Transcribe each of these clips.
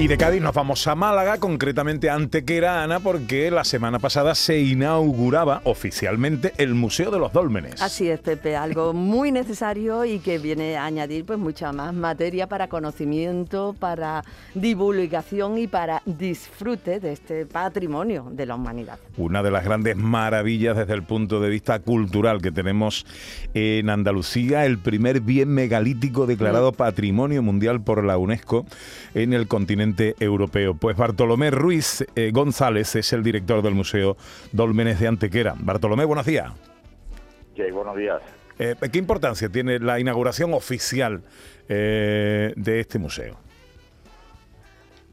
Y de Cádiz nos vamos a Málaga, concretamente a Antequera, Ana, porque la semana pasada se inauguraba oficialmente el Museo de los Dólmenes. Así es, Pepe, algo muy necesario y que viene a añadir pues mucha más materia para conocimiento, para divulgación y para disfrute de este patrimonio de la humanidad. Una de las grandes maravillas desde el punto de vista cultural que tenemos en Andalucía, el primer bien megalítico declarado mm. Patrimonio Mundial por la UNESCO en el continente europeo. Pues Bartolomé Ruiz eh, González es el director del Museo Dolmenes de Antequera. Bartolomé, buenos días. Sí, buenos días. Eh, ¿Qué importancia tiene la inauguración oficial eh, de este museo?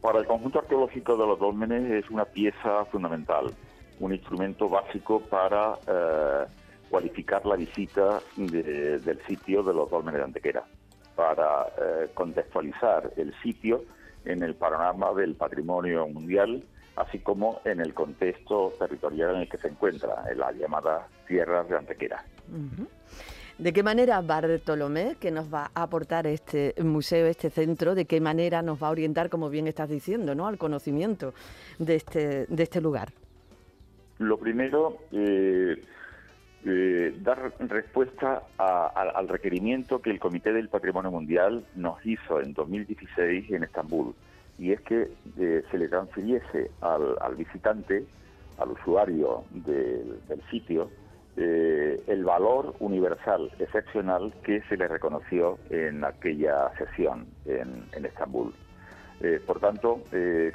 Para el conjunto arqueológico de los dólmenes es una pieza fundamental, un instrumento básico para cualificar la visita del sitio de los dólmenes de Antequera, para contextualizar el sitio en el panorama del patrimonio mundial, así como en el contexto territorial en el que se encuentra, en las llamadas tierras de Antequera. ¿De qué manera Bartolomé, que nos va a aportar este museo, este centro, de qué manera nos va a orientar, como bien estás diciendo, ¿no? al conocimiento de este, de este lugar? Lo primero, eh, eh, dar respuesta al requerimiento que el Comité del Patrimonio Mundial nos hizo en 2016 en Estambul, y es que eh, se le transfiriese al, visitante, al usuario del sitio, eh, el valor universal excepcional que se le reconoció en aquella sesión en, en Estambul. por tanto,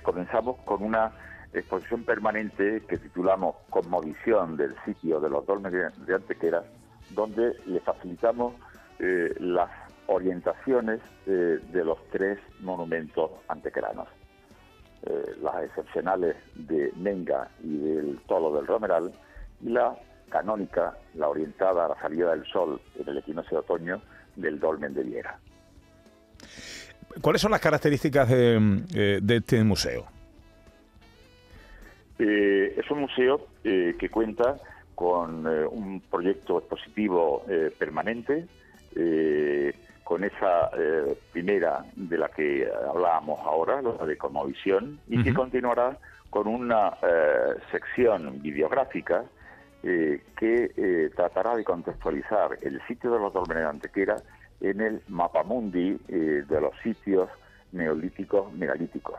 comenzamos con una exposición permanente que titulamos Cosmovisión del sitio de los dolmenes de Antequera, donde le facilitamos eh, las orientaciones eh, de los tres monumentos antequeranos. Eh, las excepcionales de Menga y del Tolo del Romeral y la canónica, la orientada a la salida del sol en el equinoccio de otoño del Dolmen de Viera. ¿Cuáles son las características de este museo? Eh, es un museo eh, que cuenta con eh, un proyecto expositivo permanente, con esa primera de la que hablábamos ahora, la de Cosmovisión, y que continuará con una sección videográfica que tratará de contextualizar el sitio de los Dolmenes de Antequera en el mapamundi de los sitios neolíticos megalíticos.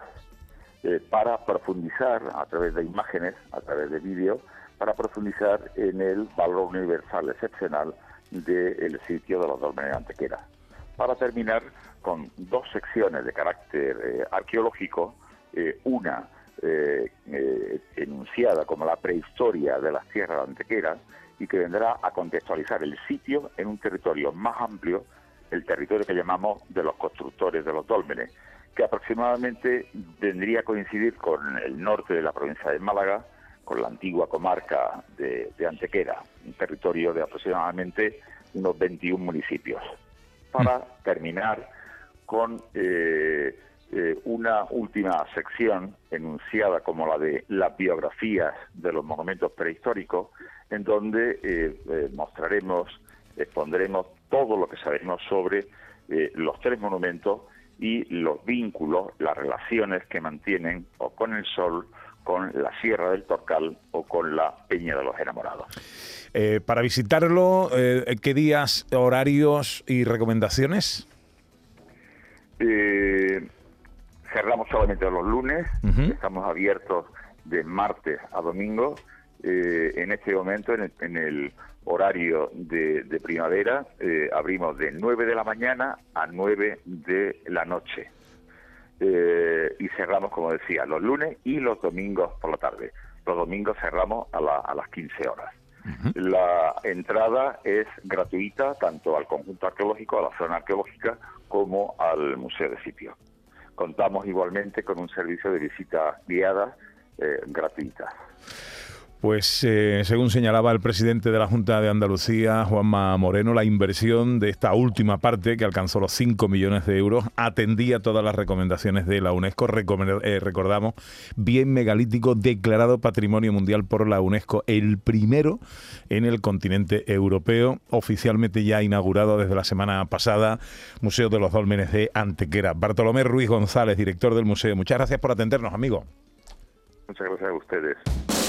Eh, para profundizar a través de imágenes, a través de vídeos, para profundizar en el valor universal excepcional del sitio de los Dolmenes de Antequera. Para terminar con dos secciones de carácter eh, arqueológico, eh, una enunciada como la prehistoria de las tierras de Antequera y que vendrá a contextualizar el sitio en un territorio más amplio, el territorio que llamamos de los constructores de los dólmenes, que aproximadamente vendría a coincidir con el norte de la provincia de Málaga, con la antigua comarca de, Antequera, un territorio de aproximadamente unos 21 municipios. Para mm. terminar con eh, eh, una última sección enunciada como la de las biografías de los monumentos prehistóricos, en donde eh, mostraremos, expondremos todo lo que sabemos sobre los tres monumentos y los vínculos, las relaciones que mantienen o con el sol, con la Sierra del Torcal o con la Peña de los Enamorados. Eh, para visitarlo, eh, ¿qué días, horarios y recomendaciones? Eh, cerramos solamente los lunes, estamos abiertos de martes a domingo. en este momento, en el horario de, primavera, eh, abrimos de 9 de la mañana a 9 de la noche. Eh, y cerramos, como decía, los lunes y los domingos por la tarde. Los domingos cerramos a, a las 15 horas. La entrada es gratuita tanto al conjunto arqueológico, a la zona arqueológica, como al museo de sitio. Contamos igualmente con un servicio de visita guiada eh, gratuita. Pues eh, según señalaba el presidente de la Junta de Andalucía, Juanma Moreno, la inversión de esta última parte, que alcanzó los 5 millones de euros, atendía todas las recomendaciones de la UNESCO. Eh, recordamos, bien megalítico declarado Patrimonio Mundial por la UNESCO, el primero en el continente europeo, oficialmente ya inaugurado desde la semana pasada, Museo de los Dólmenes de Antequera. Bartolomé Ruiz González, director del museo. Muchas gracias por atendernos, amigo. Muchas gracias a ustedes.